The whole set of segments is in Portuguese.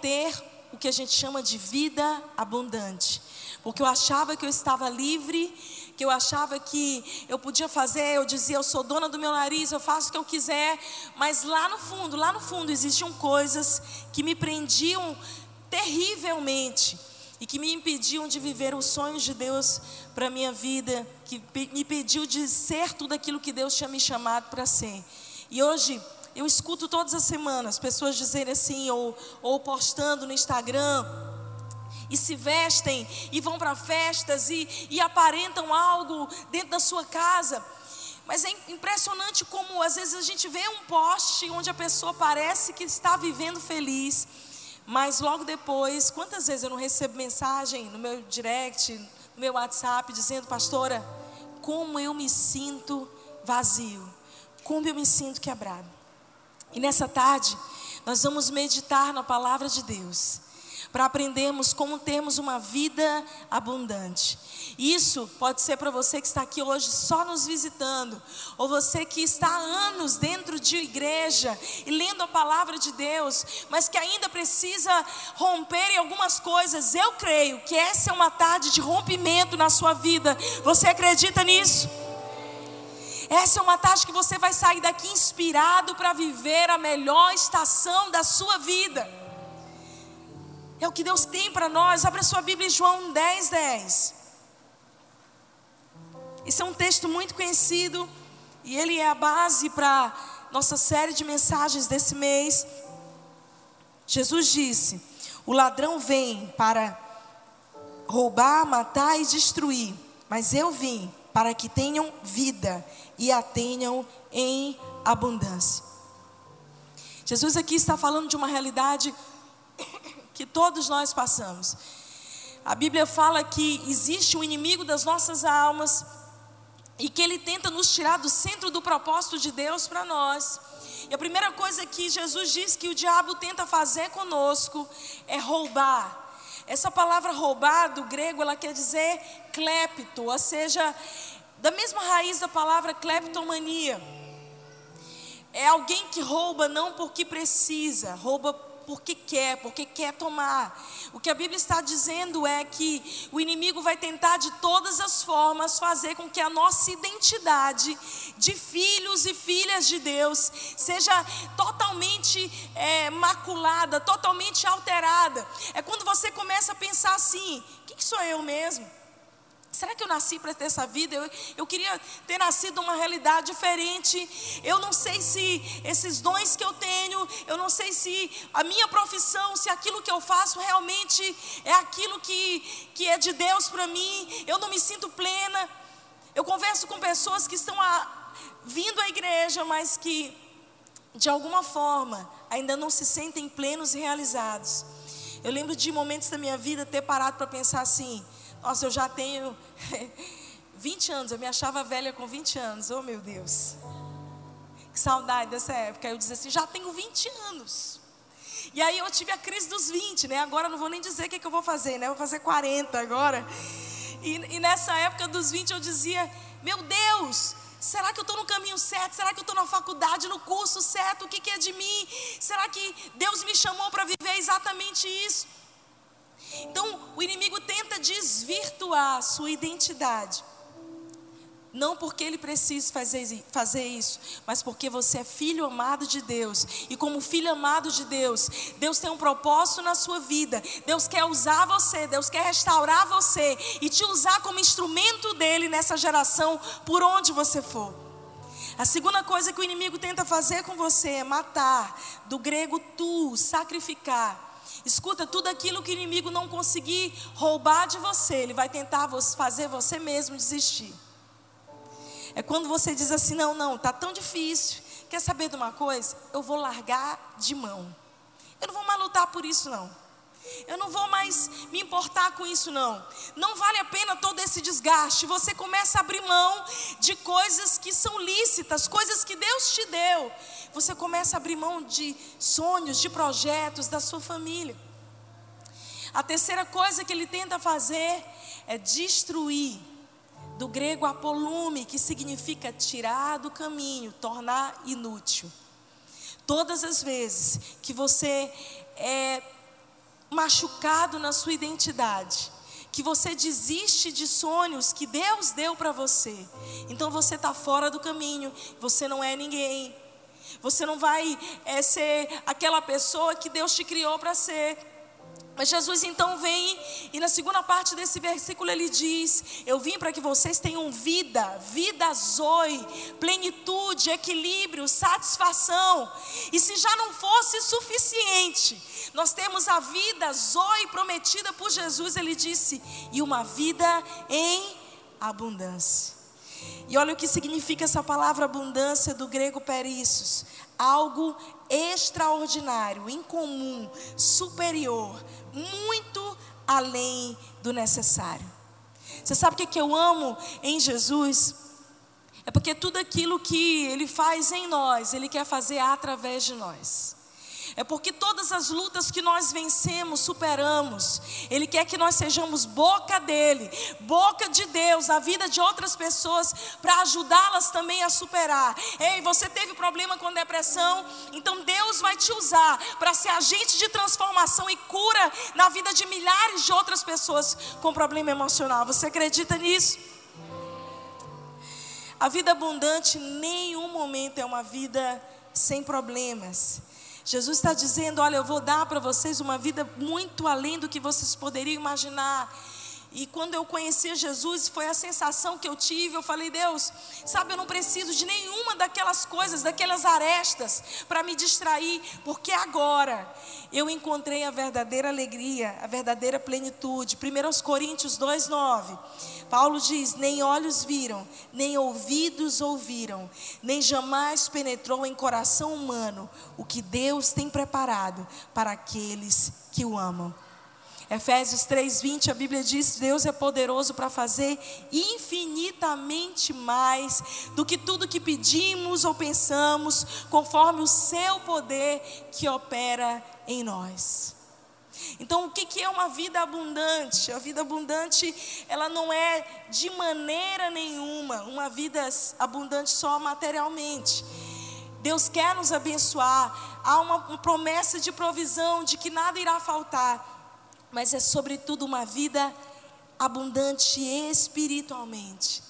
ter o que a gente chama de vida abundante. Porque eu achava que eu estava livre, que eu achava que eu podia fazer, eu dizia, eu sou dona do meu nariz, eu faço o que eu quiser, mas lá no fundo, lá no fundo existiam coisas que me prendiam terrivelmente e que me impediam de viver os sonhos de Deus para a minha vida, que me impediu de ser tudo aquilo que Deus tinha me chamado para ser. E hoje eu escuto todas as semanas pessoas dizerem assim, ou, ou postando no Instagram, e se vestem e vão para festas e, e aparentam algo dentro da sua casa. Mas é impressionante como às vezes a gente vê um post onde a pessoa parece que está vivendo feliz, mas logo depois, quantas vezes eu não recebo mensagem no meu direct, no meu WhatsApp, dizendo, pastora, como eu me sinto vazio, como eu me sinto quebrado. E nessa tarde, nós vamos meditar na palavra de Deus para aprendermos como termos uma vida abundante. Isso pode ser para você que está aqui hoje só nos visitando, ou você que está há anos dentro de igreja e lendo a palavra de Deus, mas que ainda precisa romper em algumas coisas. Eu creio que essa é uma tarde de rompimento na sua vida. Você acredita nisso? Essa é uma tarde que você vai sair daqui inspirado para viver a melhor estação da sua vida. É o que Deus tem para nós. Abra sua Bíblia em João 10, 10. Esse é um texto muito conhecido e ele é a base para nossa série de mensagens desse mês. Jesus disse: O ladrão vem para roubar, matar e destruir, mas eu vim para que tenham vida e a tenham em abundância. Jesus aqui está falando de uma realidade que todos nós passamos. A Bíblia fala que existe um inimigo das nossas almas e que ele tenta nos tirar do centro do propósito de Deus para nós. E a primeira coisa que Jesus diz que o diabo tenta fazer conosco é roubar. Essa palavra roubar do grego, ela quer dizer clepto, ou seja, da mesma raiz da palavra kleptomania. É alguém que rouba não porque precisa, rouba porque quer, porque quer tomar. O que a Bíblia está dizendo é que o inimigo vai tentar de todas as formas fazer com que a nossa identidade de filhos e filhas de Deus seja totalmente é, maculada, totalmente alterada. É quando você começa a pensar assim: o que, que sou eu mesmo? Será que eu nasci para ter essa vida? Eu, eu queria ter nascido uma realidade diferente. Eu não sei se esses dons que eu tenho, eu não sei se a minha profissão, se aquilo que eu faço realmente é aquilo que, que é de Deus para mim. Eu não me sinto plena. Eu converso com pessoas que estão a, vindo à igreja, mas que de alguma forma ainda não se sentem plenos e realizados. Eu lembro de momentos da minha vida ter parado para pensar assim nossa, eu já tenho 20 anos, eu me achava velha com 20 anos. Oh, meu Deus. Que saudade dessa época. Eu dizia assim, já tenho 20 anos. E aí eu tive a crise dos 20, né? Agora não vou nem dizer o que, é que eu vou fazer, né? Eu vou fazer 40 agora. E, e nessa época dos 20 eu dizia, meu Deus, Será que eu estou no caminho certo? Será que eu estou na faculdade, no curso certo? O que, que é de mim? Será que Deus me chamou para viver exatamente isso? Então, o inimigo tenta desvirtuar a sua identidade. Não porque ele precisa fazer, fazer isso, mas porque você é filho amado de Deus. E como filho amado de Deus, Deus tem um propósito na sua vida. Deus quer usar você, Deus quer restaurar você e te usar como instrumento dele nessa geração, por onde você for. A segunda coisa que o inimigo tenta fazer com você é matar, do grego tu, sacrificar. Escuta, tudo aquilo que o inimigo não conseguir roubar de você, ele vai tentar fazer você mesmo desistir. É quando você diz assim: não, não, está tão difícil. Quer saber de uma coisa? Eu vou largar de mão. Eu não vou mais lutar por isso, não. Eu não vou mais me importar com isso, não. Não vale a pena todo esse desgaste. Você começa a abrir mão de coisas que são lícitas, coisas que Deus te deu. Você começa a abrir mão de sonhos, de projetos da sua família. A terceira coisa que ele tenta fazer é destruir. Do grego apolume, que significa tirar do caminho, tornar inútil. Todas as vezes que você é machucado na sua identidade, que você desiste de sonhos que Deus deu para você, então você está fora do caminho, você não é ninguém. Você não vai é, ser aquela pessoa que Deus te criou para ser. Mas Jesus então vem e na segunda parte desse versículo ele diz: Eu vim para que vocês tenham vida, vida zoe, plenitude, equilíbrio, satisfação. E se já não fosse suficiente, nós temos a vida zoe prometida por Jesus, ele disse, e uma vida em abundância. E olha o que significa essa palavra abundância do grego perissos: algo extraordinário, incomum, superior, muito além do necessário. Você sabe o que eu amo em Jesus? É porque tudo aquilo que Ele faz em nós, Ele quer fazer através de nós. É porque todas as lutas que nós vencemos, superamos. Ele quer que nós sejamos boca dele, boca de Deus na vida de outras pessoas para ajudá-las também a superar. Ei, você teve problema com depressão, então Deus vai te usar para ser agente de transformação e cura na vida de milhares de outras pessoas com problema emocional. Você acredita nisso? A vida abundante, nenhum momento é uma vida sem problemas. Jesus está dizendo: Olha, eu vou dar para vocês uma vida muito além do que vocês poderiam imaginar. E quando eu conheci Jesus, foi a sensação que eu tive. Eu falei, Deus, sabe, eu não preciso de nenhuma daquelas coisas, daquelas arestas para me distrair, porque agora eu encontrei a verdadeira alegria, a verdadeira plenitude. 1 Coríntios 2,9. Paulo diz: Nem olhos viram, nem ouvidos ouviram, nem jamais penetrou em coração humano o que Deus tem preparado para aqueles que o amam. Efésios 3:20, a Bíblia diz: Deus é poderoso para fazer infinitamente mais do que tudo que pedimos ou pensamos, conforme o seu poder que opera em nós. Então, o que é uma vida abundante? A vida abundante, ela não é de maneira nenhuma uma vida abundante só materialmente. Deus quer nos abençoar, há uma promessa de provisão, de que nada irá faltar mas é sobretudo uma vida abundante espiritualmente.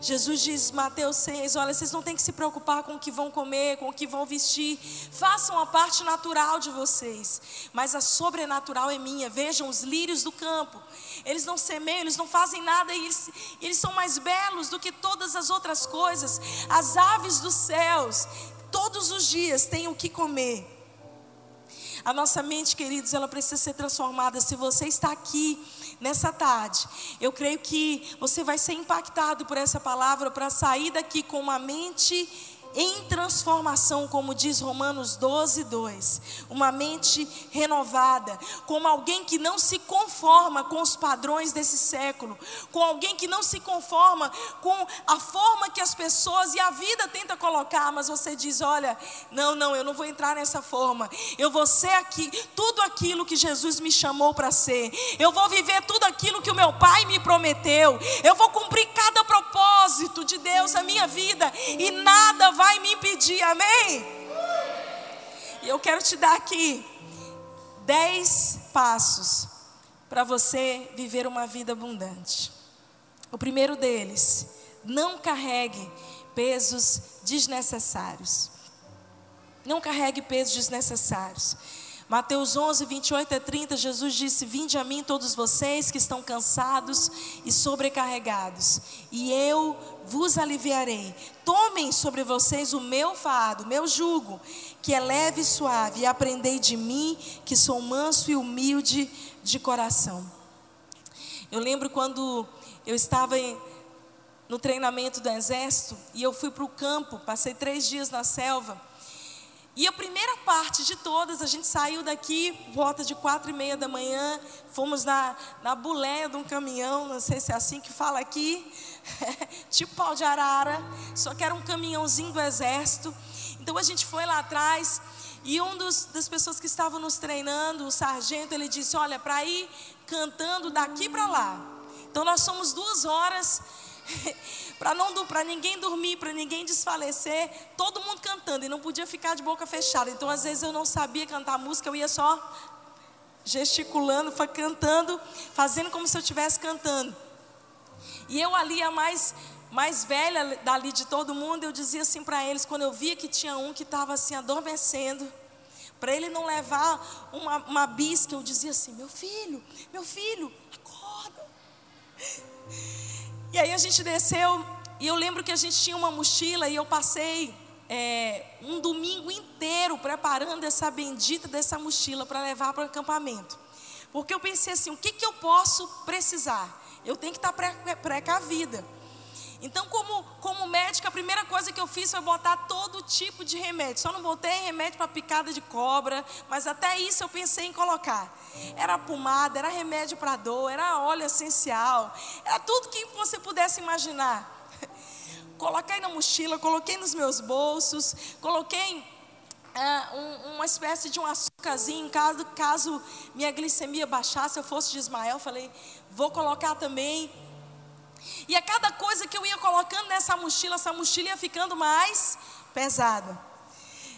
Jesus diz, Mateus 6, olha, vocês não têm que se preocupar com o que vão comer, com o que vão vestir. Façam a parte natural de vocês, mas a sobrenatural é minha. Vejam os lírios do campo. Eles não semeiam, eles não fazem nada e eles, eles são mais belos do que todas as outras coisas. As aves dos céus, todos os dias têm o que comer. A nossa mente, queridos, ela precisa ser transformada. Se você está aqui nessa tarde, eu creio que você vai ser impactado por essa palavra para sair daqui com uma mente em transformação, como diz Romanos 12, 2. Uma mente renovada, como alguém que não se conforma com os padrões desse século, com alguém que não se conforma com a forma que as pessoas e a vida tenta colocar, mas você diz: olha, não, não, eu não vou entrar nessa forma, eu vou ser aqui, tudo aquilo que Jesus me chamou para ser, eu vou viver tudo aquilo que o meu Pai me prometeu, eu vou cumprir cada propósito de Deus na minha vida, e nada vai me impedir, amém? E eu quero te dar aqui dez passos para você viver uma vida abundante. O primeiro deles, não carregue pesos desnecessários. Não carregue pesos desnecessários. Mateus 11, 28 a 30, Jesus disse: Vinde a mim todos vocês que estão cansados e sobrecarregados, e eu vos aliviarei. Tomem sobre vocês o meu fardo, meu jugo, que é leve e suave, e aprendei de mim, que sou manso e humilde de coração. Eu lembro quando eu estava no treinamento do exército e eu fui para o campo, passei três dias na selva. E a primeira parte de todas, a gente saiu daqui, volta de quatro e meia da manhã, fomos na, na buléia de um caminhão, não sei se é assim que fala aqui, tipo pau de arara, só que era um caminhãozinho do exército. Então a gente foi lá atrás, e um dos, das pessoas que estavam nos treinando, o sargento, ele disse: Olha, para ir cantando daqui para lá. Então nós somos duas horas para não para ninguém dormir, para ninguém desfalecer, todo mundo cantando e não podia ficar de boca fechada. Então às vezes eu não sabia cantar música, eu ia só gesticulando, cantando, fazendo como se eu estivesse cantando. E eu ali, a mais, mais velha dali de todo mundo, eu dizia assim para eles, quando eu via que tinha um que estava assim adormecendo, para ele não levar uma, uma bisca, eu dizia assim: meu filho, meu filho, acorda. E aí a gente desceu, e eu lembro que a gente tinha uma mochila, e eu passei é, um domingo inteiro preparando essa bendita dessa mochila para levar para o acampamento. Porque eu pensei assim: o que, que eu posso precisar? Eu tenho que estar tá precavida. Então, como, como médica, a primeira coisa que eu fiz foi botar todo tipo de remédio. Só não botei remédio para picada de cobra, mas até isso eu pensei em colocar. Era pomada, era remédio para dor, era óleo essencial, era tudo que você pudesse imaginar. Coloquei na mochila, coloquei nos meus bolsos, coloquei é, um, uma espécie de um açúcarzinho, caso, caso minha glicemia baixasse, eu fosse de Ismael, falei, vou colocar também. E a cada coisa que eu ia colocando nessa mochila, essa mochila ia ficando mais pesada.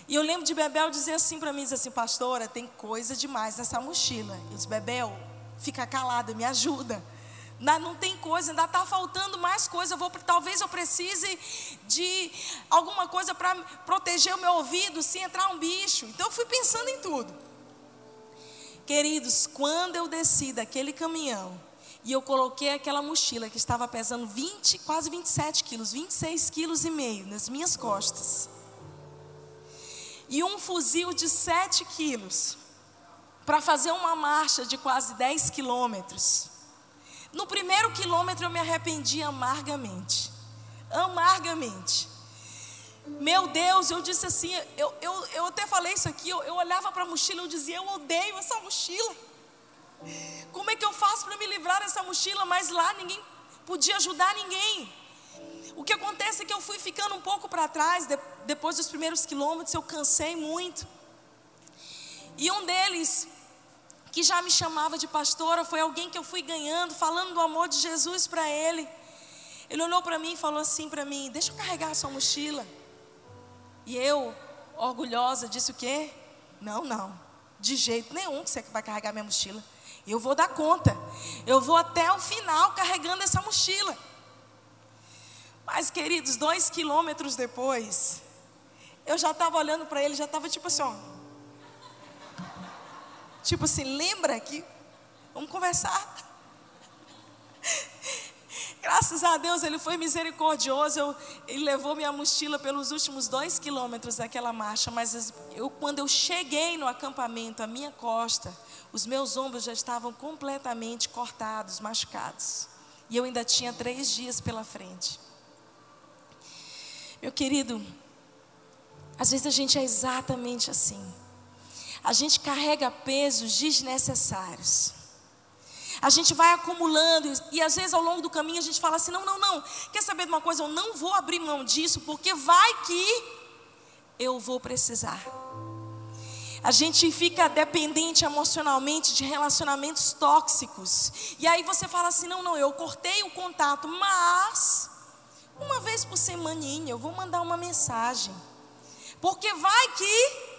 E eu lembro de Bebel dizer assim para mim, dizer assim, pastora, tem coisa demais nessa mochila. Eu disse, Bebel, fica calada, me ajuda não tem coisa, ainda está faltando mais coisa. Eu vou, talvez eu precise de alguma coisa para proteger o meu ouvido se entrar um bicho. Então eu fui pensando em tudo. Queridos, quando eu desci daquele caminhão e eu coloquei aquela mochila que estava pesando 20, quase 27 quilos, 26 quilos e meio nas minhas costas, e um fuzil de 7 quilos, para fazer uma marcha de quase 10 quilômetros, no primeiro quilômetro eu me arrependi amargamente. Amargamente. Meu Deus, eu disse assim, eu, eu, eu até falei isso aqui, eu, eu olhava para a mochila e eu dizia, eu odeio essa mochila. Como é que eu faço para me livrar dessa mochila? Mas lá ninguém podia ajudar ninguém. O que acontece é que eu fui ficando um pouco para trás, de, depois dos primeiros quilômetros, eu cansei muito. E um deles que já me chamava de pastora, foi alguém que eu fui ganhando, falando do amor de Jesus para ele. Ele olhou para mim e falou assim para mim: Deixa eu carregar a sua mochila. E eu, orgulhosa, disse o quê? Não, não, de jeito nenhum que você vai carregar minha mochila. Eu vou dar conta. Eu vou até o final carregando essa mochila. Mas, queridos, dois quilômetros depois, eu já estava olhando para ele, já estava tipo assim, ó. Tipo assim, lembra que vamos conversar. Graças a Deus ele foi misericordioso. Ele levou minha mochila pelos últimos dois quilômetros daquela marcha. Mas eu, quando eu cheguei no acampamento, a minha costa, os meus ombros já estavam completamente cortados, machucados. E eu ainda tinha três dias pela frente. Meu querido, às vezes a gente é exatamente assim a gente carrega pesos desnecessários. A gente vai acumulando e às vezes ao longo do caminho a gente fala assim: não, não, não. Quer saber de uma coisa? Eu não vou abrir mão disso porque vai que eu vou precisar. A gente fica dependente emocionalmente de relacionamentos tóxicos. E aí você fala assim: não, não, eu cortei o contato, mas uma vez por semaninha eu vou mandar uma mensagem. Porque vai que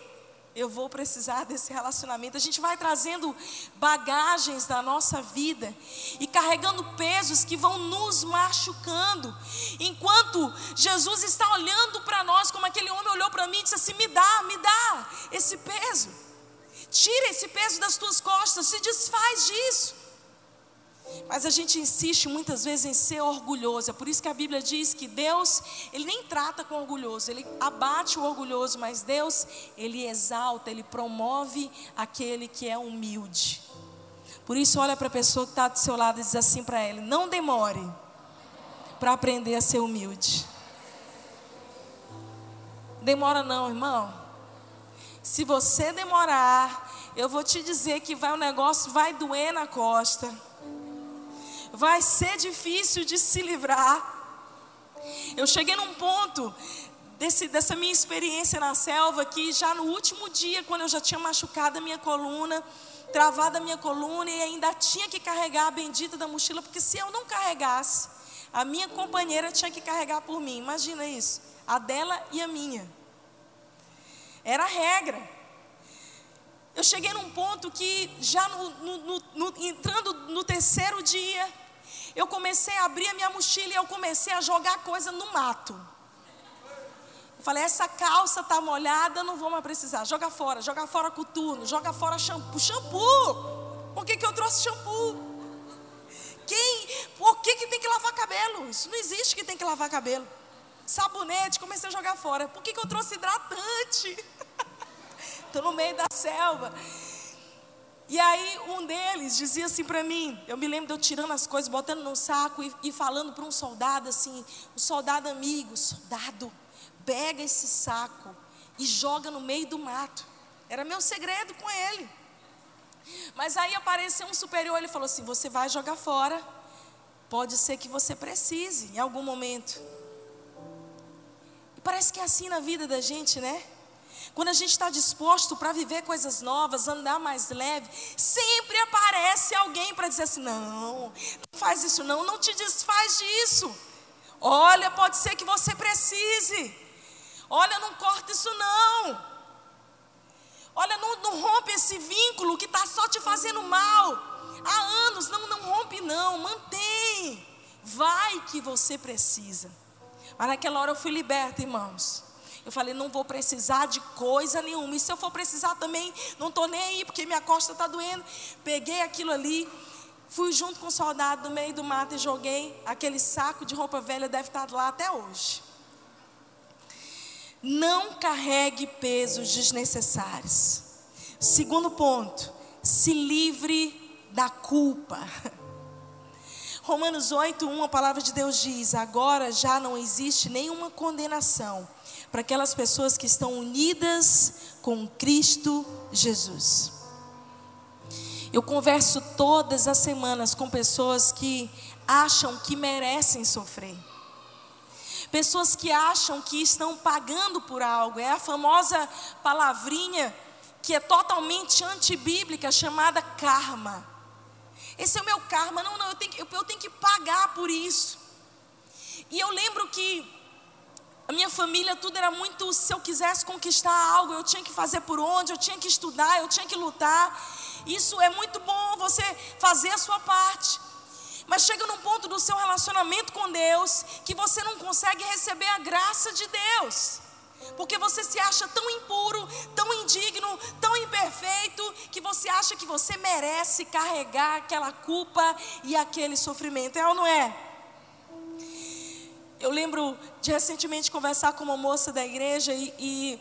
eu vou precisar desse relacionamento. A gente vai trazendo bagagens da nossa vida e carregando pesos que vão nos machucando. Enquanto Jesus está olhando para nós, como aquele homem olhou para mim e disse assim: Me dá, me dá esse peso. Tira esse peso das tuas costas, se desfaz disso. Mas a gente insiste muitas vezes em ser orgulhoso. É por isso que a Bíblia diz que Deus, ele nem trata com orgulhoso, ele abate o orgulhoso, mas Deus, ele exalta, ele promove aquele que é humilde. Por isso, olha para a pessoa que está do seu lado e diz assim para ele: não demore para aprender a ser humilde. Demora não, irmão. Se você demorar, eu vou te dizer que vai o negócio vai doer na costa vai ser difícil de se livrar. Eu cheguei num ponto desse, dessa minha experiência na selva que já no último dia, quando eu já tinha machucado a minha coluna, travado a minha coluna e ainda tinha que carregar a bendita da mochila, porque se eu não carregasse, a minha companheira tinha que carregar por mim. Imagina isso, a dela e a minha. Era a regra. eu cheguei num ponto que já no, no, no, entrando no terceiro dia, eu comecei a abrir a minha mochila e eu comecei a jogar coisa no mato. Eu falei, essa calça tá molhada, não vou mais precisar. Joga fora, joga fora coturno, joga fora shampoo. Shampoo! Por que, que eu trouxe shampoo? Quem? Por que, que tem que lavar cabelo? Isso não existe que tem que lavar cabelo. Sabonete, comecei a jogar fora. Por que, que eu trouxe hidratante? Estou no meio da selva. E aí um deles dizia assim para mim, eu me lembro de eu tirando as coisas, botando no saco e, e falando para um soldado assim, um soldado amigo, soldado, pega esse saco e joga no meio do mato. Era meu segredo com ele. Mas aí apareceu um superior, ele falou assim: você vai jogar fora. Pode ser que você precise em algum momento. E parece que é assim na vida da gente, né? Quando a gente está disposto para viver coisas novas, andar mais leve, sempre aparece alguém para dizer assim: não, não faz isso, não, não te desfaz disso. Olha, pode ser que você precise. Olha, não corta isso, não. Olha, não, não rompe esse vínculo que está só te fazendo mal. Há anos, não, não rompe, não, mantém. Vai que você precisa. Mas naquela hora eu fui liberta, irmãos. Eu falei, não vou precisar de coisa nenhuma. E se eu for precisar também, não estou nem aí, porque minha costa está doendo. Peguei aquilo ali, fui junto com o soldado no meio do mato e joguei. Aquele saco de roupa velha deve estar lá até hoje. Não carregue pesos desnecessários. Segundo ponto, se livre da culpa. Romanos 8, 1, a palavra de Deus diz: Agora já não existe nenhuma condenação para aquelas pessoas que estão unidas com Cristo Jesus. Eu converso todas as semanas com pessoas que acham que merecem sofrer. Pessoas que acham que estão pagando por algo. É a famosa palavrinha que é totalmente antibíblica, chamada karma. Esse é o meu karma. Não, não, eu tenho, eu tenho que pagar por isso. E eu lembro que a minha família, tudo era muito. Se eu quisesse conquistar algo, eu tinha que fazer por onde, eu tinha que estudar, eu tinha que lutar. Isso é muito bom você fazer a sua parte. Mas chega num ponto do seu relacionamento com Deus que você não consegue receber a graça de Deus. Porque você se acha tão impuro, tão indigno, tão imperfeito, que você acha que você merece carregar aquela culpa e aquele sofrimento. É ou não é? Eu lembro de recentemente conversar com uma moça da igreja e, e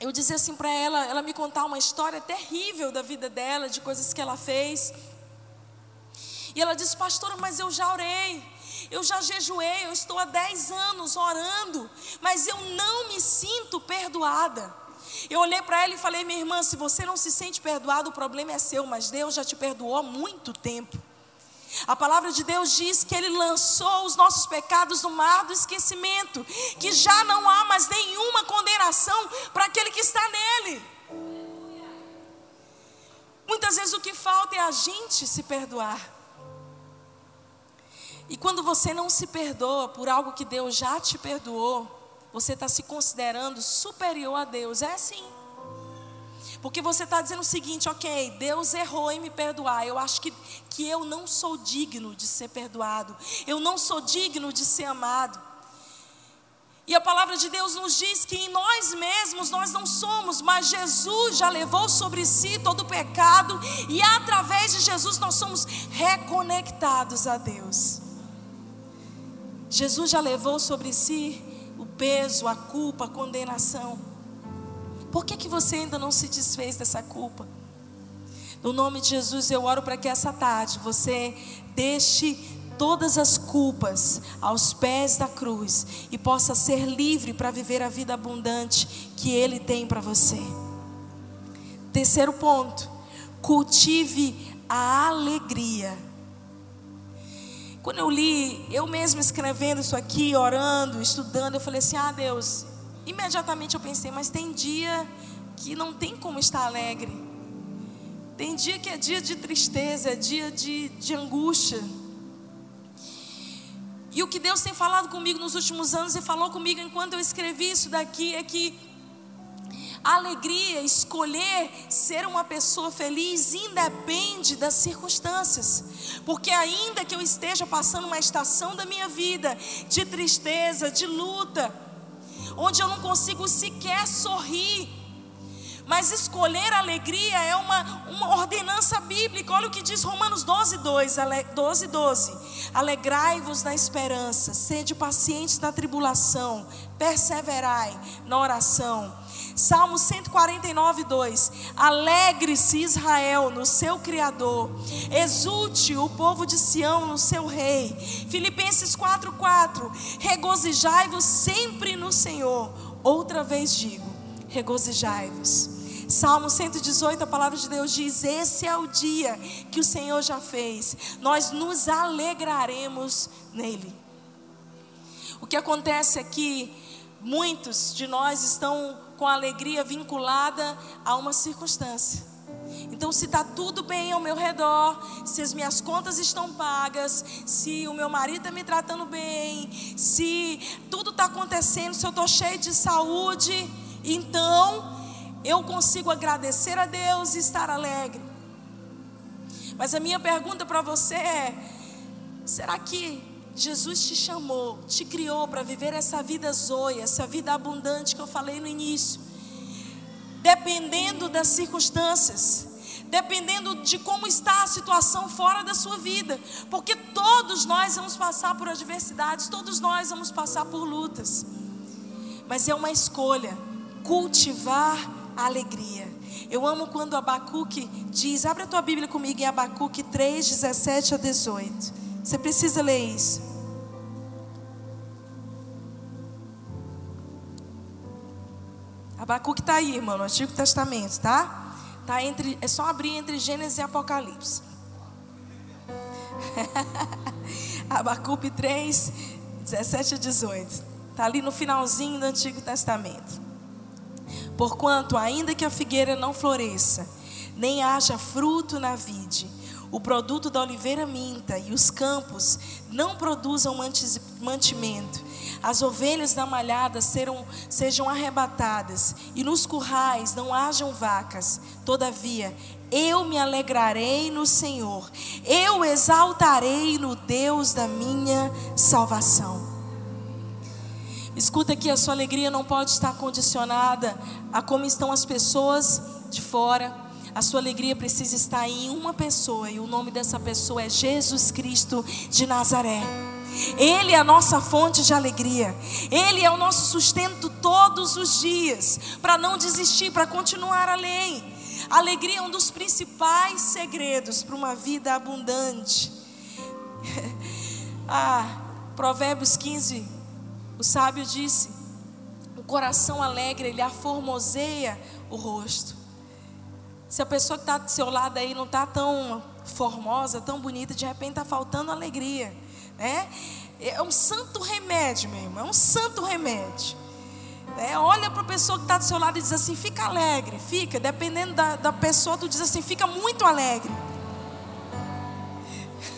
eu dizia assim para ela, ela me contar uma história terrível da vida dela, de coisas que ela fez. E ela disse, pastora, mas eu já orei, eu já jejuei, eu estou há 10 anos orando, mas eu não me sinto perdoada. Eu olhei para ela e falei, minha irmã, se você não se sente perdoado, o problema é seu, mas Deus já te perdoou há muito tempo. A palavra de Deus diz que Ele lançou os nossos pecados no mar do esquecimento, que já não há mais nenhuma condenação para aquele que está nele. Muitas vezes o que falta é a gente se perdoar. E quando você não se perdoa por algo que Deus já te perdoou, você está se considerando superior a Deus. É assim. Porque você está dizendo o seguinte, ok, Deus errou em me perdoar. Eu acho que, que eu não sou digno de ser perdoado. Eu não sou digno de ser amado. E a palavra de Deus nos diz que em nós mesmos nós não somos, mas Jesus já levou sobre si todo o pecado e através de Jesus nós somos reconectados a Deus. Jesus já levou sobre si o peso, a culpa, a condenação. Por que, que você ainda não se desfez dessa culpa? No nome de Jesus, eu oro para que essa tarde você deixe todas as culpas aos pés da cruz e possa ser livre para viver a vida abundante que Ele tem para você. Terceiro ponto, cultive a alegria. Quando eu li, eu mesmo escrevendo isso aqui, orando, estudando, eu falei assim: ah, Deus, imediatamente eu pensei, mas tem dia que não tem como estar alegre. Tem dia que é dia de tristeza, é dia de, de angústia. E o que Deus tem falado comigo nos últimos anos e falou comigo enquanto eu escrevi isso daqui é que A alegria, escolher ser uma pessoa feliz, independe das circunstâncias. Porque ainda que eu esteja passando uma estação da minha vida de tristeza, de luta, onde eu não consigo sequer sorrir, mas escolher alegria é uma, uma ordenança bíblica. Olha o que diz Romanos 12, 2, 12, 12. Alegrai-vos na esperança, sede pacientes na tribulação, perseverai na oração. Salmo 149, 2. Alegre-se Israel no seu Criador, exulte o povo de Sião no seu Rei. Filipenses 4, 4. Regozijai-vos sempre no Senhor. Outra vez digo, regozijai-vos. Salmo 118, a palavra de Deus diz: Esse é o dia que o Senhor já fez, nós nos alegraremos nele. O que acontece é que muitos de nós estão com a alegria vinculada a uma circunstância. Então, se está tudo bem ao meu redor, se as minhas contas estão pagas, se o meu marido está me tratando bem, se tudo está acontecendo, se eu estou cheio de saúde, então eu consigo agradecer a Deus e estar alegre. Mas a minha pergunta para você é: será que Jesus te chamou, te criou para viver essa vida zoia, essa vida abundante que eu falei no início? Dependendo das circunstâncias, dependendo de como está a situação fora da sua vida, porque todos nós vamos passar por adversidades, todos nós vamos passar por lutas, mas é uma escolha cultivar a alegria. Eu amo quando Abacuque diz, abre a tua Bíblia comigo em Abacuque 3, 17 a 18. Você precisa ler isso. Abacuque está aí, irmão, no Antigo Testamento, tá? tá entre, é só abrir entre Gênesis e Apocalipse. Abacuque 3, 17 a 18. Está ali no finalzinho do Antigo Testamento. Porquanto, ainda que a figueira não floresça, nem haja fruto na vide, o produto da oliveira minta e os campos não produzam mantimento, as ovelhas da malhada serão, sejam arrebatadas e nos currais não hajam vacas, todavia eu me alegrarei no Senhor, eu exaltarei no Deus da minha salvação. Escuta que a sua alegria não pode estar condicionada a como estão as pessoas de fora. A sua alegria precisa estar em uma pessoa, e o nome dessa pessoa é Jesus Cristo de Nazaré. Ele é a nossa fonte de alegria. Ele é o nosso sustento todos os dias, para não desistir, para continuar além. Alegria é um dos principais segredos para uma vida abundante. ah, Provérbios 15, o sábio disse: o coração alegre, ele aformoseia o rosto. Se a pessoa que está do seu lado aí não está tão formosa, tão bonita, de repente está faltando alegria. Né? É um santo remédio, meu irmão, é um santo remédio. É, olha para a pessoa que está do seu lado e diz assim: fica alegre, fica. Dependendo da, da pessoa, tu diz assim: fica muito alegre.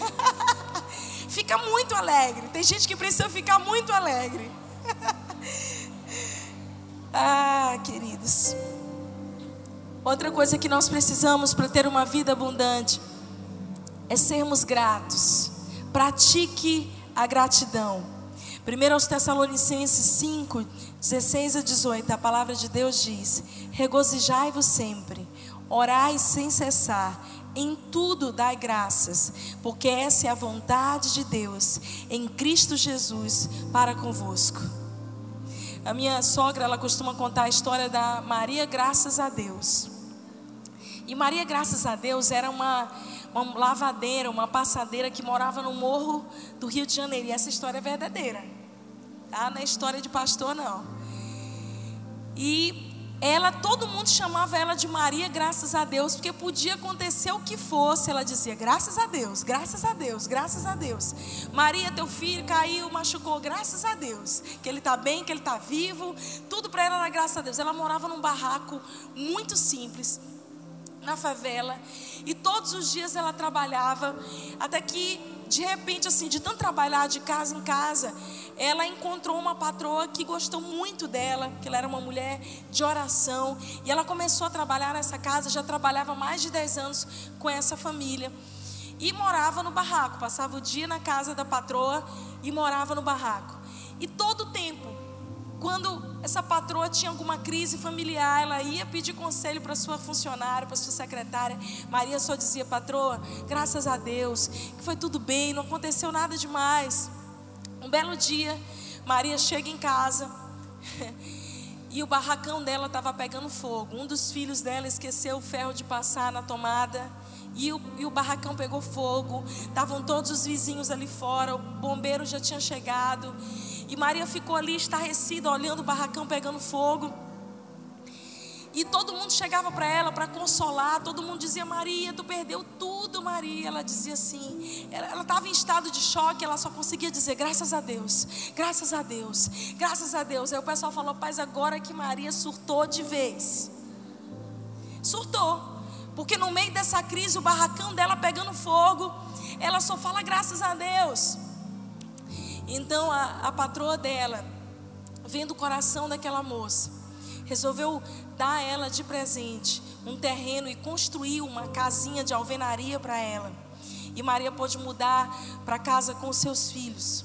fica muito alegre. Tem gente que precisa ficar muito alegre. ah, queridos. Outra coisa que nós precisamos para ter uma vida abundante é sermos gratos. Pratique a gratidão. 1 aos Tessalonicenses 5, 16 a 18, a palavra de Deus diz: Regozijai-vos sempre, orai sem cessar em tudo dai graças, porque essa é a vontade de Deus em Cristo Jesus para convosco. A minha sogra, ela costuma contar a história da Maria Graças a Deus. E Maria Graças a Deus era uma, uma lavadeira, uma passadeira que morava no morro do Rio de Janeiro. E essa história é verdadeira. Tá? Não é história de pastor, não. E ela, todo mundo chamava ela de Maria, graças a Deus, porque podia acontecer o que fosse. Ela dizia: graças a Deus, graças a Deus, graças a Deus. Maria, teu filho caiu, machucou, graças a Deus. Que ele está bem, que ele está vivo. Tudo para ela era graças a Deus. Ela morava num barraco muito simples, na favela. E todos os dias ela trabalhava, até que de repente, assim, de tanto trabalhar de casa em casa, ela encontrou uma patroa que gostou muito dela, que ela era uma mulher de oração, e ela começou a trabalhar nessa casa, já trabalhava mais de 10 anos com essa família. E morava no barraco, passava o dia na casa da patroa e morava no barraco. E todo o tempo, quando essa patroa tinha alguma crise familiar, ela ia pedir conselho para sua funcionária, para sua secretária. Maria só dizia: "Patroa, graças a Deus, que foi tudo bem, não aconteceu nada demais". Um belo dia, Maria chega em casa e o barracão dela estava pegando fogo. Um dos filhos dela esqueceu o ferro de passar na tomada e o, e o barracão pegou fogo. Estavam todos os vizinhos ali fora, o bombeiro já tinha chegado. E Maria ficou ali estarrecida, olhando o barracão pegando fogo. E todo mundo chegava para ela para consolar, todo mundo dizia: Maria, tu perdeu tudo, Maria. Ela dizia assim, ela estava em estado de choque, ela só conseguia dizer: graças a Deus, graças a Deus, graças a Deus. Aí o pessoal falou: Paz, agora que Maria surtou de vez. Surtou, porque no meio dessa crise, o barracão dela pegando fogo, ela só fala: graças a Deus. Então a, a patroa dela, vendo o coração daquela moça, resolveu dar a ela de presente um terreno e construir uma casinha de alvenaria para ela. E Maria pôde mudar para casa com seus filhos.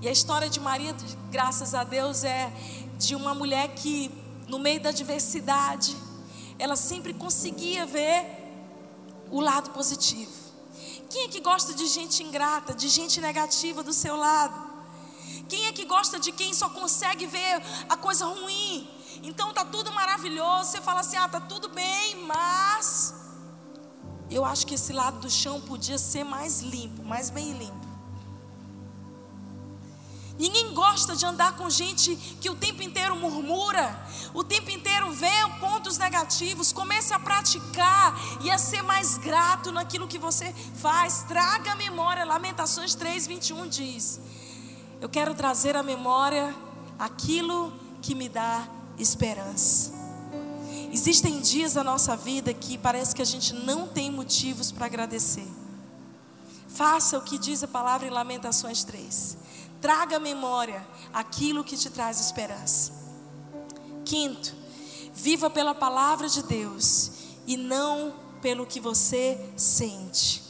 E a história de Maria, graças a Deus, é de uma mulher que, no meio da diversidade, ela sempre conseguia ver o lado positivo. Quem é que gosta de gente ingrata, de gente negativa do seu lado? Quem é que gosta de quem só consegue ver a coisa ruim? Então tá tudo maravilhoso, você fala assim: "Ah, tá tudo bem, mas eu acho que esse lado do chão podia ser mais limpo, mais bem limpo. Ninguém gosta de andar com gente que o tempo inteiro murmura, o tempo inteiro vê pontos negativos. Comece a praticar e a ser mais grato naquilo que você faz. Traga a memória. Lamentações 3, 21 diz: Eu quero trazer à memória aquilo que me dá esperança. Existem dias na nossa vida que parece que a gente não tem motivos para agradecer. Faça o que diz a palavra em Lamentações 3. Traga à memória aquilo que te traz esperança. Quinto, viva pela palavra de Deus e não pelo que você sente.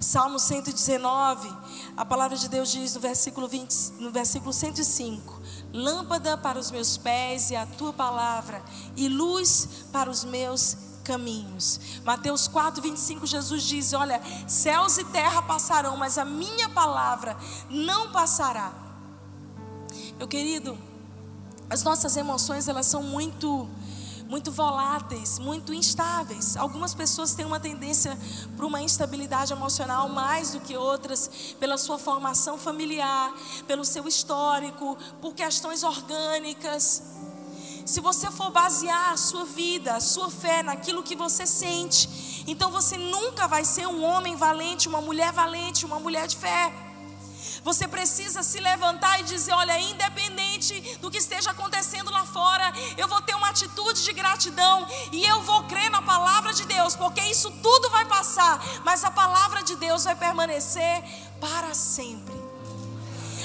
Salmo 119, a palavra de Deus diz no versículo, 20, no versículo 105: Lâmpada para os meus pés e a tua palavra, e luz para os meus caminhos. Mateus 4, 25, Jesus diz: Olha, céus e terra passarão, mas a minha palavra não passará. Meu querido, as nossas emoções elas são muito muito voláteis, muito instáveis. Algumas pessoas têm uma tendência para uma instabilidade emocional mais do que outras, pela sua formação familiar, pelo seu histórico, por questões orgânicas. Se você for basear a sua vida, a sua fé naquilo que você sente, então você nunca vai ser um homem valente, uma mulher valente, uma mulher de fé. Você precisa se levantar e dizer: olha, independente do que esteja acontecendo lá fora, eu vou ter uma atitude de gratidão e eu vou crer na palavra de Deus, porque isso tudo vai passar, mas a palavra de Deus vai permanecer para sempre.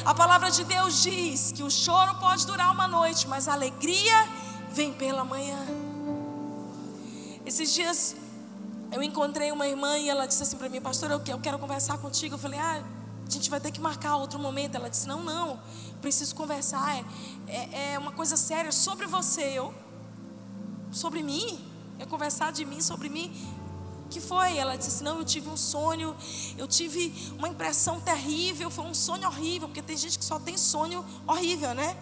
A palavra de Deus diz que o choro pode durar uma noite, mas a alegria vem pela manhã. Esses dias eu encontrei uma irmã e ela disse assim para mim, pastor, eu quero conversar contigo. Eu falei, ah, a gente vai ter que marcar outro momento. Ela disse: Não, não, preciso conversar. É, é, é uma coisa séria sobre você. Eu, sobre mim? É conversar de mim, sobre mim. Que foi? Ela disse: Não, eu tive um sonho. Eu tive uma impressão terrível. Foi um sonho horrível. Porque tem gente que só tem sonho horrível, né?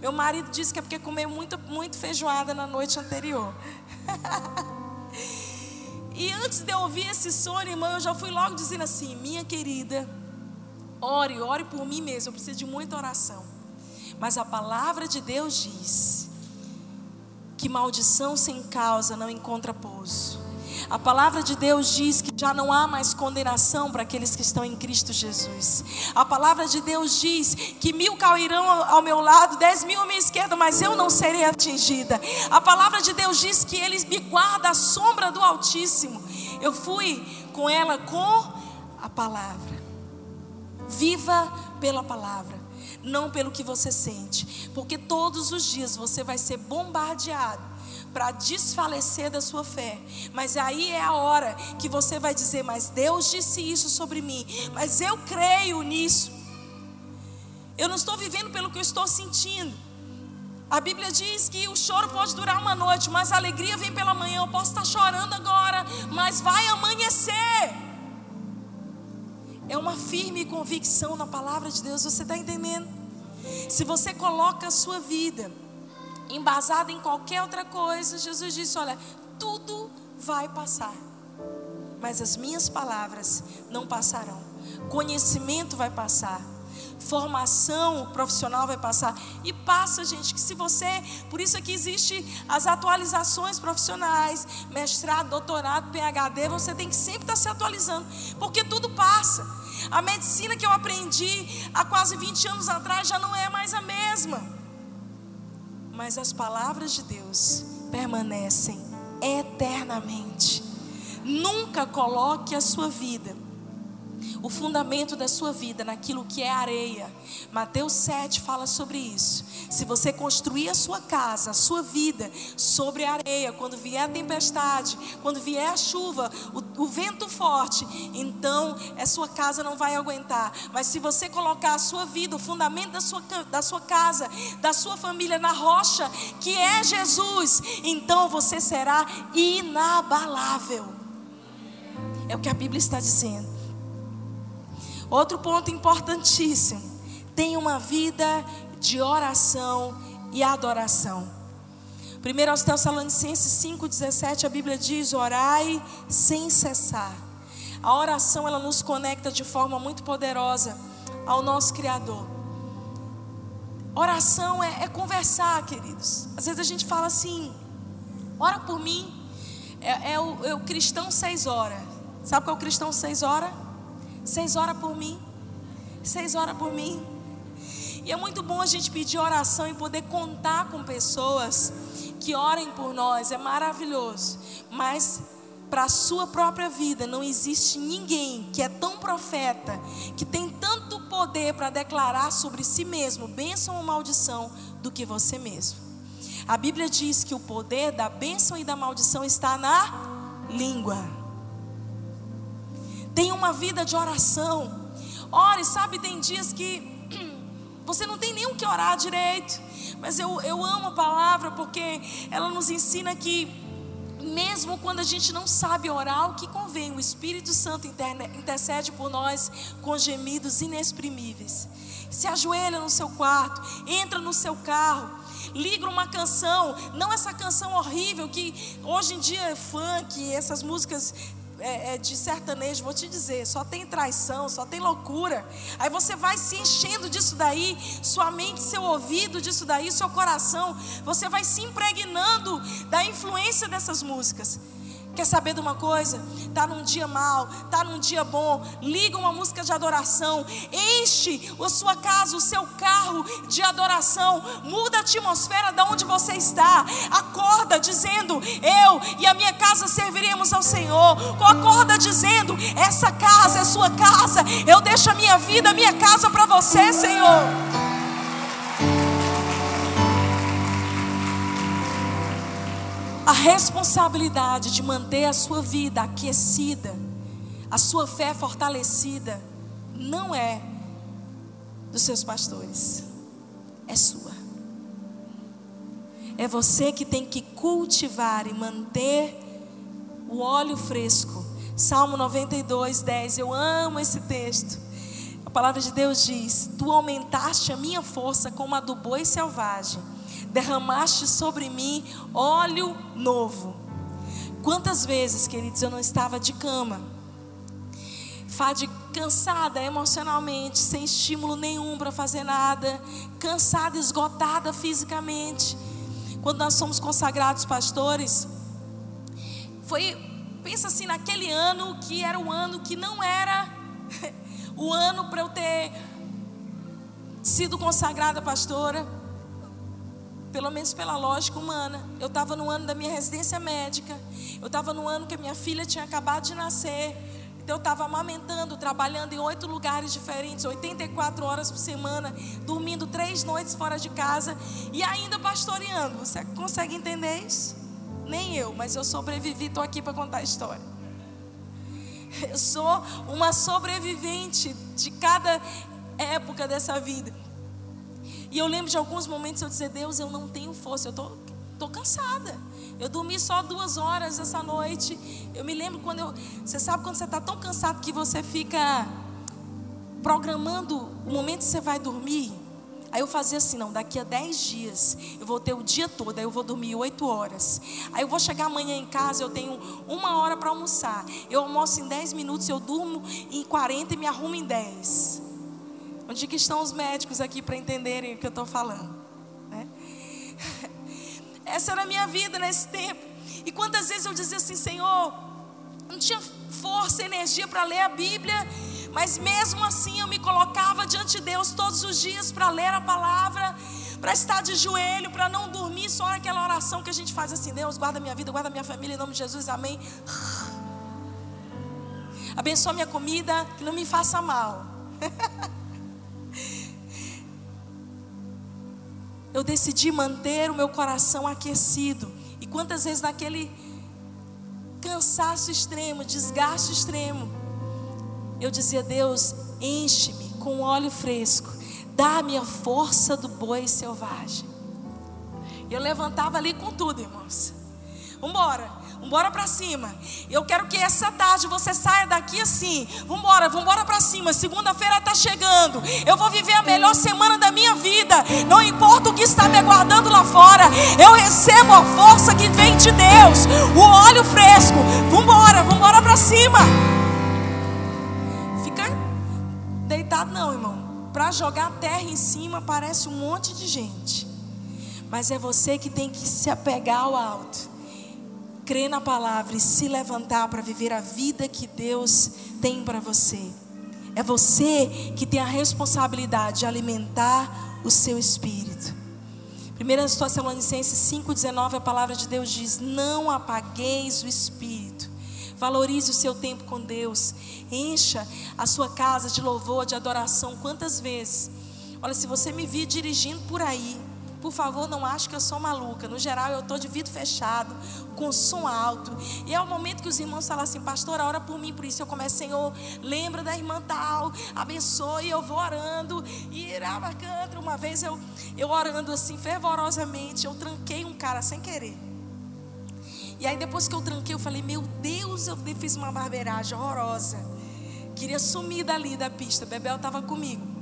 Meu marido disse que é porque comeu muito, muito feijoada na noite anterior. e antes de eu ouvir esse sonho, irmão, eu já fui logo dizendo assim: Minha querida Ore, ore por mim mesmo. Eu preciso de muita oração. Mas a palavra de Deus diz que maldição sem causa não encontra pouso. A palavra de Deus diz que já não há mais condenação para aqueles que estão em Cristo Jesus. A palavra de Deus diz que mil cairão ao meu lado, dez mil à minha esquerda, mas eu não serei atingida. A palavra de Deus diz que Ele me guarda à sombra do Altíssimo. Eu fui com ela com a palavra. Viva pela palavra, não pelo que você sente, porque todos os dias você vai ser bombardeado para desfalecer da sua fé. Mas aí é a hora que você vai dizer: Mas Deus disse isso sobre mim, mas eu creio nisso. Eu não estou vivendo pelo que eu estou sentindo. A Bíblia diz que o choro pode durar uma noite, mas a alegria vem pela manhã. Eu posso estar chorando agora, mas vai amanhecer. É uma firme convicção na palavra de Deus, você está entendendo? Se você coloca a sua vida embasada em qualquer outra coisa, Jesus disse: Olha, tudo vai passar, mas as minhas palavras não passarão. Conhecimento vai passar, formação profissional vai passar. E passa, gente, que se você. Por isso é que existe as atualizações profissionais, mestrado, doutorado, PhD, você tem que sempre estar se atualizando, porque tudo passa. A medicina que eu aprendi há quase 20 anos atrás já não é mais a mesma. Mas as palavras de Deus permanecem eternamente. Nunca coloque a sua vida o fundamento da sua vida naquilo que é areia. Mateus 7 fala sobre isso. Se você construir a sua casa, a sua vida sobre areia, quando vier a tempestade, quando vier a chuva, o, o vento forte, então a sua casa não vai aguentar. Mas se você colocar a sua vida, o fundamento da sua, da sua casa, da sua família na rocha, que é Jesus, então você será inabalável. É o que a Bíblia está dizendo. Outro ponto importantíssimo: tenha uma vida de oração e adoração. 1 aos Tessalonicenses 5,17, a Bíblia diz: orai sem cessar. A oração ela nos conecta de forma muito poderosa ao nosso Criador. Oração é, é conversar, queridos. Às vezes a gente fala assim: ora por mim. É, é, o, é o cristão seis horas. Sabe qual é o cristão seis horas? Seis horas por mim. Seis horas por mim. E é muito bom a gente pedir oração e poder contar com pessoas que orem por nós. É maravilhoso. Mas para a sua própria vida não existe ninguém que é tão profeta, que tem tanto poder para declarar sobre si mesmo, bênção ou maldição, do que você mesmo. A Bíblia diz que o poder da bênção e da maldição está na língua. Tenha uma vida de oração. Ore, sabe, tem dias que você não tem nem o que orar direito. Mas eu, eu amo a palavra porque ela nos ensina que, mesmo quando a gente não sabe orar o que convém, o Espírito Santo intercede por nós com gemidos inexprimíveis. Se ajoelha no seu quarto, entra no seu carro, liga uma canção, não essa canção horrível que hoje em dia é funk, essas músicas é, é, de sertanejo, vou te dizer, só tem traição, só tem loucura. Aí você vai se enchendo disso daí, sua mente, seu ouvido disso daí, seu coração, você vai se impregnando da influência dessas músicas. Quer saber de uma coisa? Tá num dia mal, tá num dia bom, liga uma música de adoração, enche a sua casa, o seu carro de adoração, muda a atmosfera da onde você está. Acorda dizendo: "Eu e a minha casa serviremos ao Senhor". Acorda dizendo: "Essa casa é sua casa. Eu deixo a minha vida, a minha casa para você, Senhor". Responsabilidade de manter a sua vida aquecida, a sua fé fortalecida, não é dos seus pastores, é sua. É você que tem que cultivar e manter o óleo fresco. Salmo 92, 10. Eu amo esse texto. A palavra de Deus diz: Tu aumentaste a minha força como a do boi selvagem derramaste sobre mim óleo novo. Quantas vezes, queridos, eu não estava de cama, cansada emocionalmente, sem estímulo nenhum para fazer nada, cansada, esgotada fisicamente. Quando nós somos consagrados pastores, foi, pensa assim, naquele ano que era o ano que não era o ano para eu ter sido consagrada pastora pelo menos pela lógica humana. Eu estava no ano da minha residência médica. Eu estava no ano que a minha filha tinha acabado de nascer. Então eu estava amamentando, trabalhando em oito lugares diferentes, 84 horas por semana, dormindo três noites fora de casa e ainda pastoreando. Você consegue entender isso? Nem eu, mas eu sobrevivi, estou aqui para contar a história. Eu sou uma sobrevivente de cada época dessa vida. E eu lembro de alguns momentos eu dizer, Deus, eu não tenho força, eu tô, tô cansada. Eu dormi só duas horas essa noite. Eu me lembro quando eu. Você sabe quando você está tão cansado que você fica programando o momento que você vai dormir? Aí eu fazia assim, não, daqui a 10 dias eu vou ter o dia todo, aí eu vou dormir 8 horas. Aí eu vou chegar amanhã em casa, eu tenho uma hora para almoçar. Eu almoço em 10 minutos, eu durmo em 40 e me arrumo em 10. Onde que estão os médicos aqui para entenderem o que eu estou falando? Né? Essa era a minha vida nesse tempo. E quantas vezes eu dizia assim, Senhor, não tinha força, energia para ler a Bíblia, mas mesmo assim eu me colocava diante de Deus todos os dias para ler a palavra, para estar de joelho, para não dormir só naquela oração que a gente faz assim: Deus, guarda minha vida, guarda minha família, em nome de Jesus, amém. Abençoa minha comida, que não me faça mal. eu decidi manter o meu coração aquecido. E quantas vezes naquele cansaço extremo, desgaste extremo, eu dizia: Deus, enche-me com óleo fresco, dá-me a força do boi selvagem. E eu levantava ali com tudo, irmãos. Vambora. Vambora para cima. Eu quero que essa tarde você saia daqui assim. Vambora, vambora para cima. Segunda-feira está chegando. Eu vou viver a melhor semana da minha vida. Não importa o que está me aguardando lá fora. Eu recebo a força que vem de Deus. O óleo fresco. Vambora, vambora para cima. Fica deitado não, irmão. Para jogar terra em cima parece um monte de gente. Mas é você que tem que se apegar ao alto crer na palavra e se levantar para viver a vida que Deus tem para você. É você que tem a responsabilidade de alimentar o seu espírito. 1 Tessalonicenses 5,19, a palavra de Deus diz: Não apagueis o espírito. Valorize o seu tempo com Deus. Encha a sua casa de louvor, de adoração. Quantas vezes? Olha, se você me vir dirigindo por aí, por favor, não ache que eu sou maluca. No geral, eu estou de vidro fechado, com som alto. E é o momento que os irmãos falam assim, pastor, ora por mim, por isso eu começo, Senhor, lembra da irmã tal, abençoe, eu vou orando. E cantra, uma vez eu, eu orando assim, fervorosamente, eu tranquei um cara sem querer. E aí depois que eu tranquei, eu falei, meu Deus, eu fiz uma barbeiragem horrorosa. Queria sumir dali da pista. Bebel estava comigo.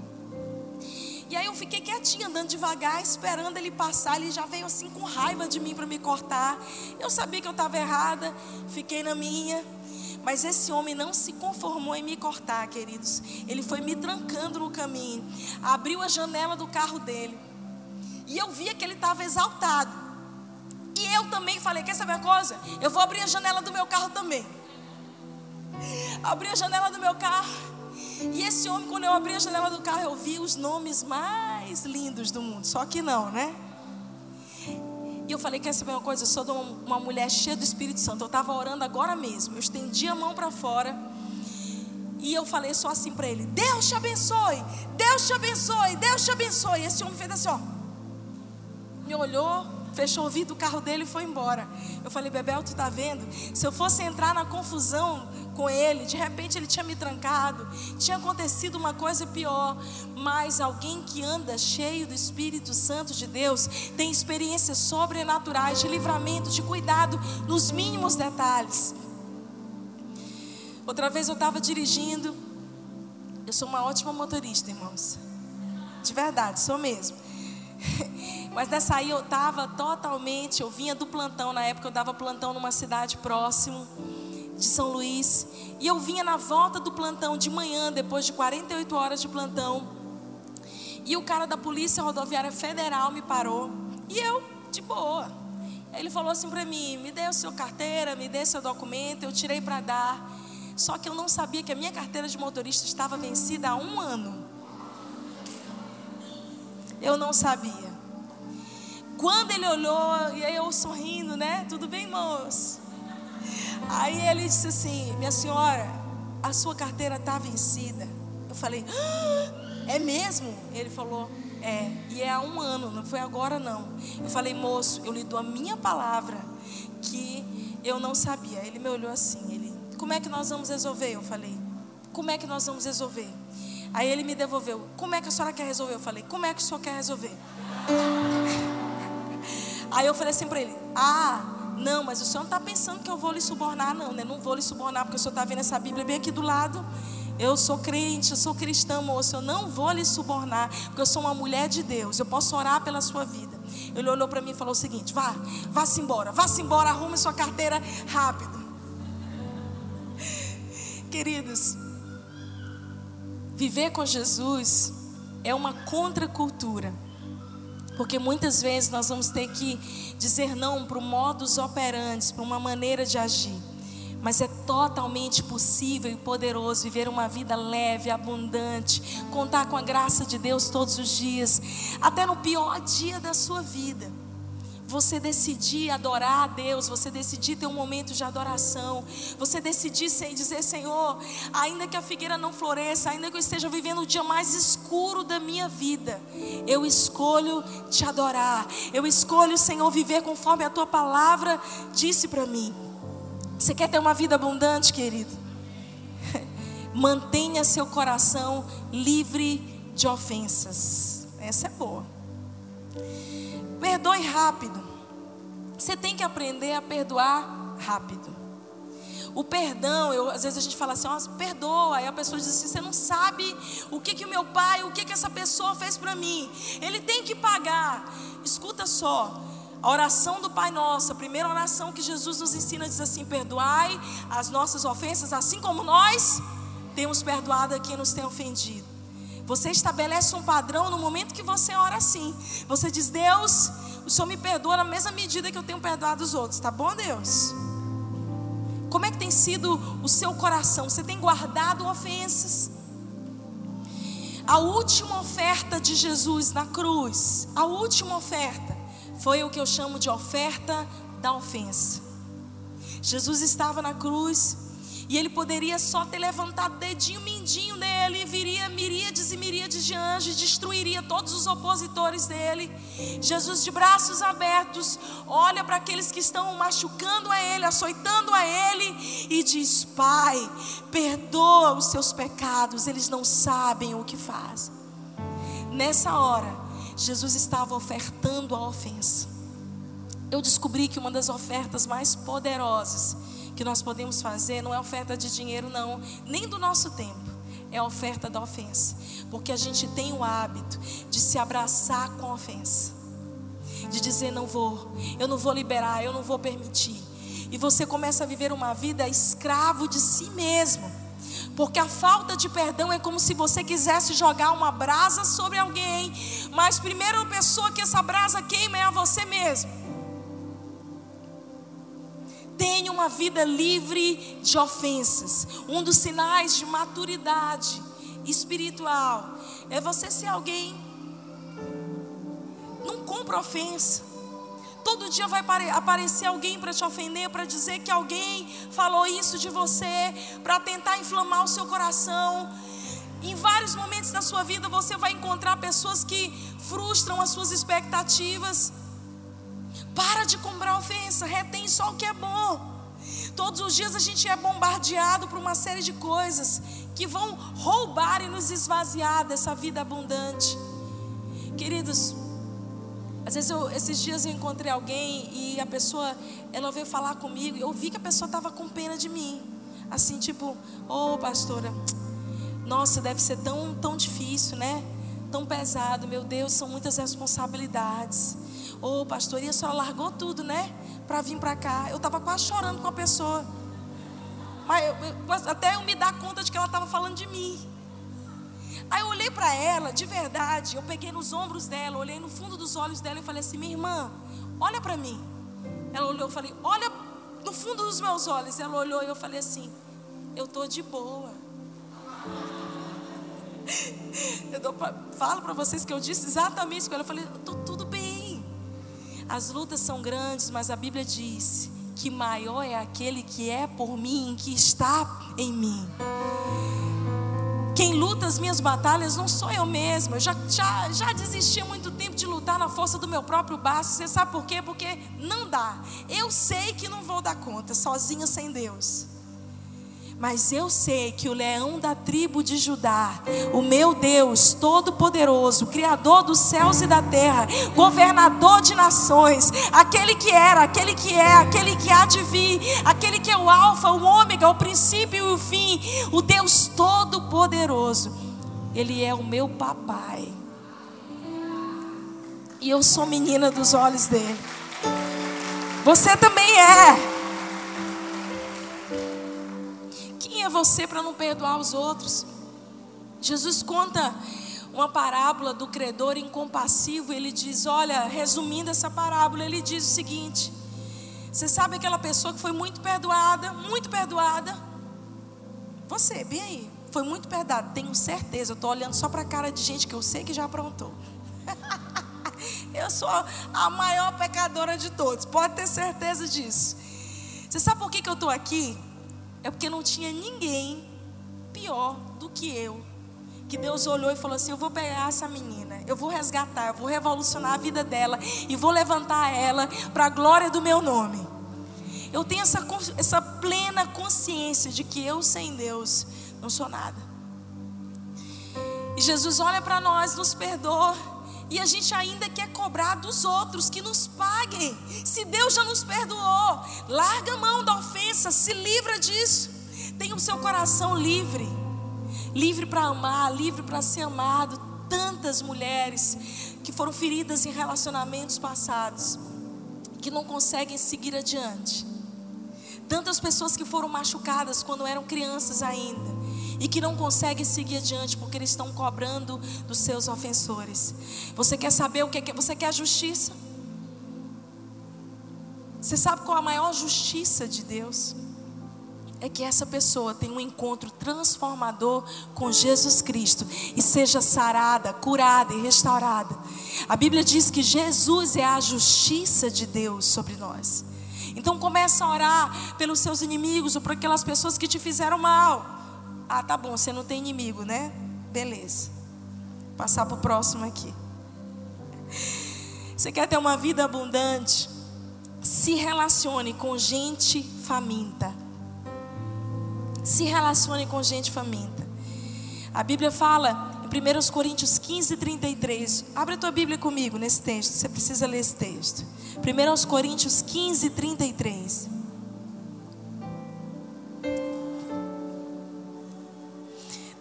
E aí eu fiquei quietinha, andando devagar, esperando ele passar. Ele já veio assim com raiva de mim para me cortar. Eu sabia que eu estava errada, fiquei na minha. Mas esse homem não se conformou em me cortar, queridos. Ele foi me trancando no caminho. Abriu a janela do carro dele. E eu via que ele estava exaltado. E eu também falei: Quer saber uma coisa? Eu vou abrir a janela do meu carro também. Abri a janela do meu carro. E esse homem, quando eu abri a janela do carro, eu vi os nomes mais lindos do mundo. Só que não, né? E eu falei: Quer saber uma coisa? Eu sou uma mulher cheia do Espírito Santo. Eu estava orando agora mesmo. Eu estendi a mão para fora. E eu falei só assim para ele: Deus te abençoe, Deus te abençoe, Deus te abençoe. E esse homem fez assim, ó. Me olhou, fechou o ouvido do carro dele e foi embora. Eu falei, Bebel, tu tá vendo? Se eu fosse entrar na confusão com ele, de repente ele tinha me trancado, tinha acontecido uma coisa pior. Mas alguém que anda cheio do Espírito Santo de Deus tem experiências sobrenaturais de livramento, de cuidado nos mínimos detalhes. Outra vez eu estava dirigindo, eu sou uma ótima motorista, irmãos. De verdade, sou mesmo. Mas nessa aí eu estava totalmente, eu vinha do plantão, na época eu dava plantão numa cidade próximo de São Luís. E eu vinha na volta do plantão de manhã, depois de 48 horas de plantão. E o cara da Polícia Rodoviária Federal me parou. E eu, de boa. Ele falou assim para mim: me dê a sua carteira, me dê seu documento. Eu tirei para dar. Só que eu não sabia que a minha carteira de motorista estava vencida há um ano. Eu não sabia. Quando ele olhou, e aí eu sorrindo, né? Tudo bem, moço? Aí ele disse assim: Minha senhora, a sua carteira está vencida. Eu falei, ah, é mesmo? Ele falou, é, e é há um ano, não foi agora não. Eu falei, moço, eu lhe dou a minha palavra que eu não sabia. Ele me olhou assim, ele, como é que nós vamos resolver? Eu falei, como é que nós vamos resolver? Aí ele me devolveu, como é que a senhora quer resolver? Eu falei, como é que o senhor quer resolver? Aí eu falei assim para ele, ah, não, mas o senhor não está pensando que eu vou lhe subornar, não, né? Não vou lhe subornar, porque o senhor está vendo essa Bíblia bem aqui do lado. Eu sou crente, eu sou cristã, moço. Eu não vou lhe subornar, porque eu sou uma mulher de Deus. Eu posso orar pela sua vida. Ele olhou para mim e falou o seguinte: vá, vá-se embora, vá-se embora, arrume sua carteira rápido. Queridos, viver com Jesus é uma contracultura. Porque muitas vezes nós vamos ter que dizer não para o modus operandi, para uma maneira de agir. Mas é totalmente possível e poderoso viver uma vida leve, abundante, contar com a graça de Deus todos os dias, até no pior dia da sua vida você decidir adorar a Deus, você decidir ter um momento de adoração, você decidir sem dizer, Senhor, ainda que a figueira não floresça, ainda que eu esteja vivendo o dia mais escuro da minha vida, eu escolho te adorar, eu escolho, Senhor, viver conforme a tua palavra disse para mim. Você quer ter uma vida abundante, querido? Mantenha seu coração livre de ofensas. Essa é boa. Perdoe rápido. Você tem que aprender a perdoar rápido. O perdão, eu, às vezes a gente fala assim, oh, perdoa. Aí a pessoa diz assim: você não sabe o que, que o meu pai, o que, que essa pessoa fez para mim. Ele tem que pagar. Escuta só. A oração do Pai Nosso, a primeira oração que Jesus nos ensina diz assim: perdoai as nossas ofensas, assim como nós temos perdoado a quem nos tem ofendido. Você estabelece um padrão no momento que você ora assim. Você diz: Deus, o Senhor me perdoa na mesma medida que eu tenho perdoado os outros, tá bom, Deus? Como é que tem sido o seu coração? Você tem guardado ofensas? A última oferta de Jesus na cruz, a última oferta, foi o que eu chamo de oferta da ofensa. Jesus estava na cruz e ele poderia só ter levantado o dedinho mindinho dele, e viria miríades e miríades de anjos, destruiria todos os opositores dele. Jesus, de braços abertos, olha para aqueles que estão machucando a ele, açoitando a ele, e diz: Pai, perdoa os seus pecados, eles não sabem o que fazem. Nessa hora, Jesus estava ofertando a ofensa. Eu descobri que uma das ofertas mais poderosas que nós podemos fazer não é oferta de dinheiro, não, nem do nosso tempo. É oferta da ofensa. Porque a gente tem o hábito de se abraçar com a ofensa. De dizer, não vou, eu não vou liberar, eu não vou permitir. E você começa a viver uma vida escravo de si mesmo. Porque a falta de perdão é como se você quisesse jogar uma brasa sobre alguém, mas primeiro a pessoa que essa brasa queima é a você mesmo. Tenha uma vida livre de ofensas. Um dos sinais de maturidade espiritual é você ser alguém. Não compra ofensa. Todo dia vai aparecer alguém para te ofender, para dizer que alguém falou isso de você, para tentar inflamar o seu coração. Em vários momentos da sua vida você vai encontrar pessoas que frustram as suas expectativas. Para de comprar ofensa, retém só o que é bom. Todos os dias a gente é bombardeado por uma série de coisas que vão roubar e nos esvaziar dessa vida abundante. Queridos, às vezes eu, esses dias eu encontrei alguém e a pessoa, ela veio falar comigo e eu vi que a pessoa estava com pena de mim. Assim, tipo, ô oh, pastora, nossa, deve ser tão, tão difícil, né? Tão pesado, meu Deus, são muitas responsabilidades. Ô, oh, pastor, e a senhora largou tudo, né? Para vir para cá. Eu estava quase chorando com a pessoa. Mas eu, eu, até eu me dar conta de que ela estava falando de mim. Aí eu olhei para ela, de verdade, eu peguei nos ombros dela, olhei no fundo dos olhos dela e falei assim: minha irmã, olha para mim. Ela olhou, eu falei: olha no fundo dos meus olhos. Ela olhou e eu falei assim: eu tô de boa. Eu dou, falo para vocês que eu disse exatamente isso. Eu falei: tô tudo bem. As lutas são grandes, mas a Bíblia diz que maior é aquele que é por mim, que está em mim. Quem luta as minhas batalhas não sou eu mesma. Eu já, já, já desisti há muito tempo de lutar na força do meu próprio braço. Você sabe por quê? Porque não dá. Eu sei que não vou dar conta sozinho sem Deus. Mas eu sei que o leão da tribo de Judá, o meu Deus Todo-Poderoso, Criador dos céus e da terra, governador de nações, aquele que era, aquele que é, aquele que há de vir, aquele que é o Alfa, o Ômega, o princípio e o fim, o Deus Todo-Poderoso, Ele é o meu papai. E eu sou menina dos olhos dele. Você também é. É você para não perdoar os outros? Jesus conta uma parábola do credor incompassivo. Ele diz: Olha, resumindo essa parábola, ele diz o seguinte: Você sabe aquela pessoa que foi muito perdoada, muito perdoada? Você, bem aí, foi muito perdoada, tenho certeza. Eu estou olhando só para a cara de gente que eu sei que já aprontou. eu sou a maior pecadora de todos, pode ter certeza disso. Você sabe por que, que eu estou aqui? É porque não tinha ninguém pior do que eu. Que Deus olhou e falou assim: Eu vou pegar essa menina, eu vou resgatar, eu vou revolucionar a vida dela e vou levantar ela para a glória do meu nome. Eu tenho essa, essa plena consciência de que eu sem Deus não sou nada. E Jesus olha para nós, nos perdoa. E a gente ainda quer cobrar dos outros que nos paguem. Se Deus já nos perdoou, larga a mão da ofensa, se livra disso. Tenha o seu coração livre. Livre para amar, livre para ser amado. Tantas mulheres que foram feridas em relacionamentos passados, que não conseguem seguir adiante. Tantas pessoas que foram machucadas quando eram crianças ainda e que não conseguem seguir adiante porque eles estão cobrando dos seus ofensores. Você quer saber o que é? Você quer justiça? Você sabe qual a maior justiça de Deus? É que essa pessoa tenha um encontro transformador com Jesus Cristo e seja sarada, curada e restaurada. A Bíblia diz que Jesus é a justiça de Deus sobre nós. Então começa a orar pelos seus inimigos ou por aquelas pessoas que te fizeram mal. Ah, tá bom, você não tem inimigo, né? Beleza. Passar para o próximo aqui. Você quer ter uma vida abundante? Se relacione com gente faminta. Se relacione com gente faminta. A Bíblia fala em 1 Coríntios 15, 33. Abre a tua Bíblia comigo nesse texto. Você precisa ler esse texto. 1 Coríntios 15, 33.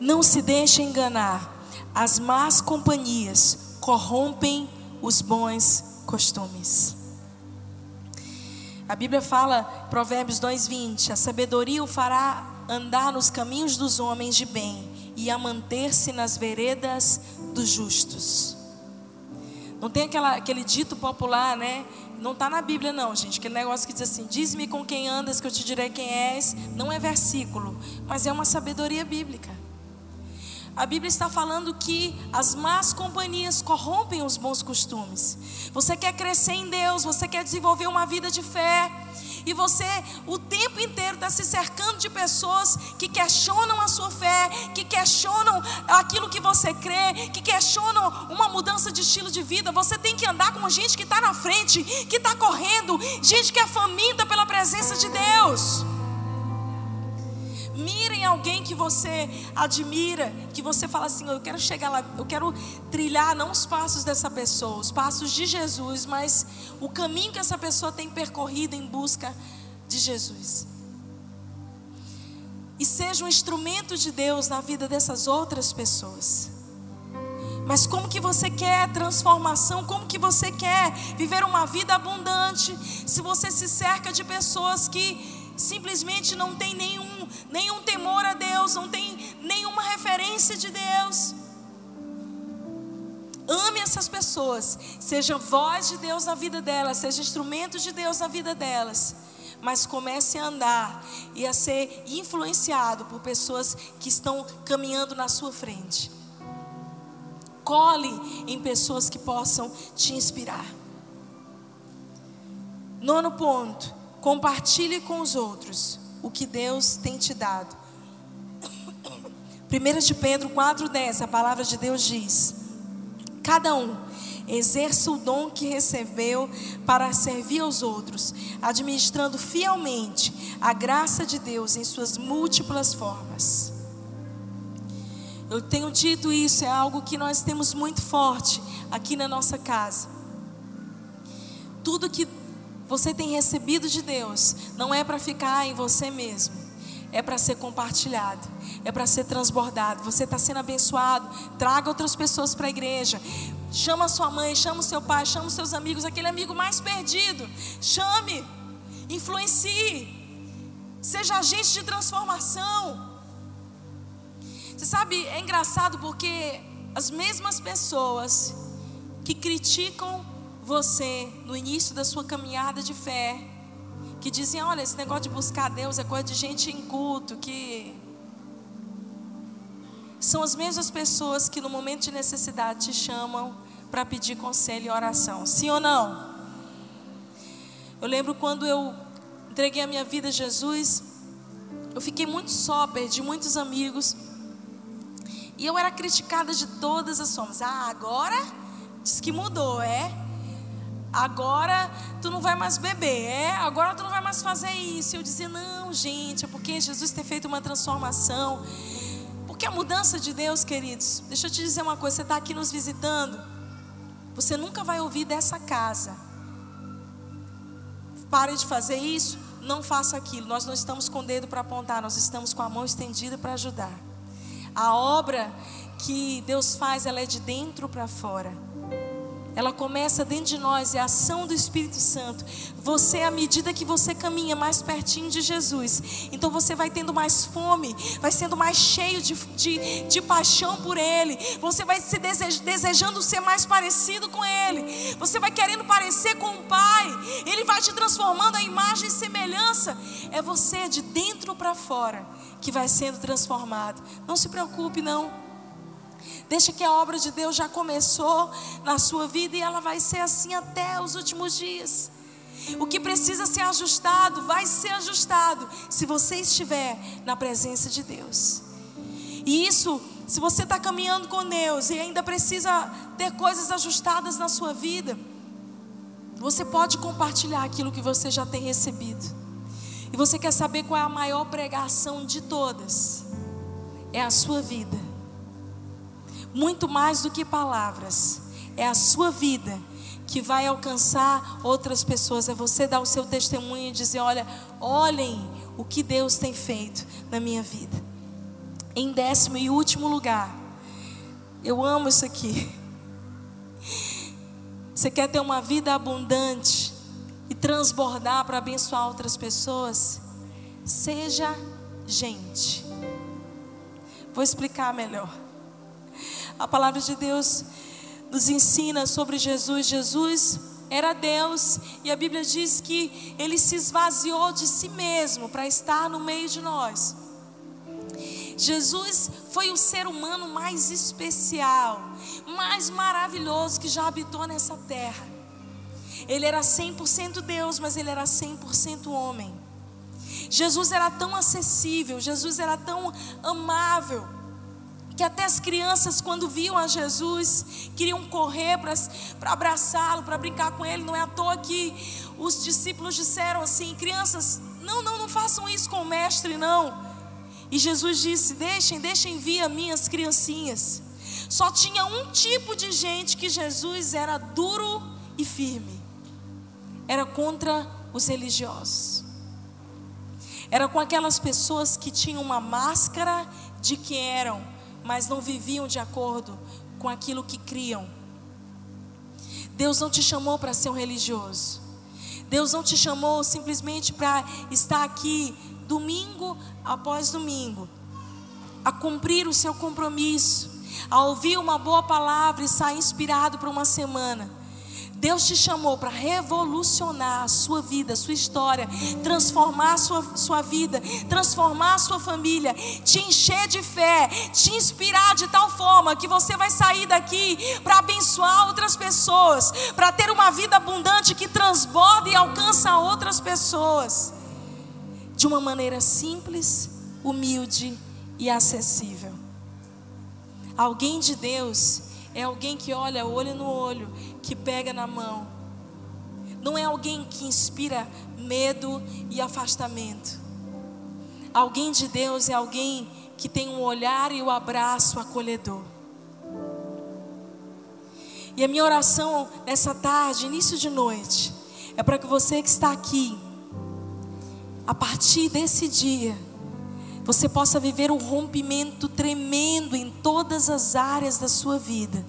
Não se deixe enganar. As más companhias corrompem os bons costumes. A Bíblia fala, Provérbios 2:20, a sabedoria o fará andar nos caminhos dos homens de bem e a manter-se nas veredas dos justos. Não tem aquela, aquele dito popular, né? Não está na Bíblia, não, gente. Aquele negócio que diz assim: Diz-me com quem andas, que eu te direi quem és. Não é versículo, mas é uma sabedoria bíblica. A Bíblia está falando que as más companhias corrompem os bons costumes. Você quer crescer em Deus, você quer desenvolver uma vida de fé, e você o tempo inteiro está se cercando de pessoas que questionam a sua fé, que questionam aquilo que você crê, que questionam uma mudança de estilo de vida. Você tem que andar com gente que está na frente, que está correndo, gente que é faminta pela presença de Deus. Mire em alguém que você admira, que você fala assim: eu quero chegar lá, eu quero trilhar não os passos dessa pessoa, os passos de Jesus, mas o caminho que essa pessoa tem percorrido em busca de Jesus. E seja um instrumento de Deus na vida dessas outras pessoas. Mas como que você quer transformação? Como que você quer viver uma vida abundante se você se cerca de pessoas que simplesmente não têm nenhum nenhum temor a Deus, não tem nenhuma referência de Deus. Ame essas pessoas, seja voz de Deus na vida delas, seja instrumento de Deus na vida delas, mas comece a andar e a ser influenciado por pessoas que estão caminhando na sua frente. Cole em pessoas que possam te inspirar. Nono ponto: compartilhe com os outros o que Deus tem te dado. 1 de Pedro 4,10, a palavra de Deus diz: Cada um exerça o dom que recebeu para servir aos outros, administrando fielmente a graça de Deus em suas múltiplas formas. Eu tenho dito isso, é algo que nós temos muito forte aqui na nossa casa. Tudo que você tem recebido de Deus não é para ficar em você mesmo, é para ser compartilhado é para ser transbordado. Você está sendo abençoado. Traga outras pessoas para a igreja. Chama sua mãe, chama o seu pai, chama os seus amigos, aquele amigo mais perdido. Chame, influencie, seja agente de transformação. Você sabe, é engraçado porque as mesmas pessoas que criticam você no início da sua caminhada de fé, que dizem: olha, esse negócio de buscar Deus é coisa de gente inculto, que são as mesmas pessoas que no momento de necessidade te chamam para pedir conselho e oração. Sim ou não? Eu lembro quando eu entreguei a minha vida a Jesus, eu fiquei muito só, perdi muitos amigos. E eu era criticada de todas as formas. Ah, agora diz que mudou, é? Agora tu não vai mais beber, é? Agora tu não vai mais fazer isso. Eu dizia, não, gente, é porque Jesus tem feito uma transformação. Porque a mudança de Deus, queridos, deixa eu te dizer uma coisa: você está aqui nos visitando, você nunca vai ouvir dessa casa. Pare de fazer isso, não faça aquilo. Nós não estamos com o dedo para apontar, nós estamos com a mão estendida para ajudar. A obra que Deus faz, ela é de dentro para fora ela começa dentro de nós, é a ação do Espírito Santo. Você, à medida que você caminha mais pertinho de Jesus, então você vai tendo mais fome, vai sendo mais cheio de, de, de paixão por Ele, você vai se desejando ser mais parecido com Ele, você vai querendo parecer com o Pai, Ele vai te transformando a imagem e semelhança. É você de dentro para fora que vai sendo transformado. Não se preocupe, não. Deixa que a obra de Deus já começou na sua vida e ela vai ser assim até os últimos dias. O que precisa ser ajustado, vai ser ajustado se você estiver na presença de Deus. E isso, se você está caminhando com Deus e ainda precisa ter coisas ajustadas na sua vida, você pode compartilhar aquilo que você já tem recebido. E você quer saber qual é a maior pregação de todas? É a sua vida muito mais do que palavras. É a sua vida que vai alcançar outras pessoas. É você dar o seu testemunho e dizer: olha, olhem o que Deus tem feito na minha vida. Em décimo e último lugar, eu amo isso aqui. Você quer ter uma vida abundante e transbordar para abençoar outras pessoas? Seja gente. Vou explicar melhor. A palavra de Deus nos ensina sobre Jesus. Jesus era Deus e a Bíblia diz que ele se esvaziou de si mesmo para estar no meio de nós. Jesus foi o ser humano mais especial, mais maravilhoso que já habitou nessa terra. Ele era 100% Deus, mas ele era 100% homem. Jesus era tão acessível, Jesus era tão amável que até as crianças, quando viam a Jesus, queriam correr para abraçá-lo, para brincar com ele. Não é à toa que os discípulos disseram assim: crianças, não, não, não façam isso com o mestre, não. E Jesus disse: deixem, deixem vir as minhas criancinhas. Só tinha um tipo de gente que Jesus era duro e firme. Era contra os religiosos. Era com aquelas pessoas que tinham uma máscara de que eram mas não viviam de acordo com aquilo que criam. Deus não te chamou para ser um religioso. Deus não te chamou simplesmente para estar aqui domingo após domingo, a cumprir o seu compromisso, a ouvir uma boa palavra e sair inspirado para uma semana. Deus te chamou para revolucionar a sua vida, a sua história, transformar a sua, sua vida, transformar a sua família, te encher de fé, te inspirar de tal forma que você vai sair daqui para abençoar outras pessoas, para ter uma vida abundante que transborda e alcança outras pessoas de uma maneira simples, humilde e acessível. Alguém de Deus é alguém que olha olho no olho, que pega na mão. Não é alguém que inspira medo e afastamento. Alguém de Deus é alguém que tem um olhar e o um abraço acolhedor. E a minha oração nessa tarde, início de noite, é para que você que está aqui, a partir desse dia, você possa viver um rompimento tremendo em todas as áreas da sua vida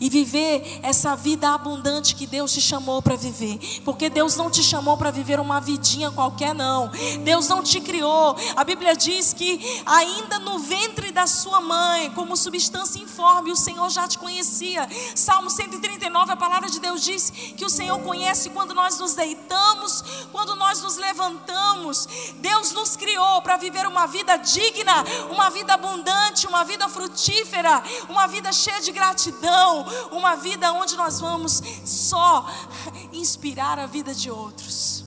e viver essa vida abundante que Deus te chamou para viver. Porque Deus não te chamou para viver uma vidinha qualquer, não. Deus não te criou. A Bíblia diz que ainda no ventre da sua mãe, como substância informe, o Senhor já te conhecia. Salmo 139, a palavra de Deus diz que o Senhor conhece quando nós nos deitamos, quando nós nos levantamos. Deus nos criou para viver uma vida digna, uma vida abundante, uma vida frutífera, uma vida cheia de gratidão, uma vida onde nós vamos só inspirar a vida de outros.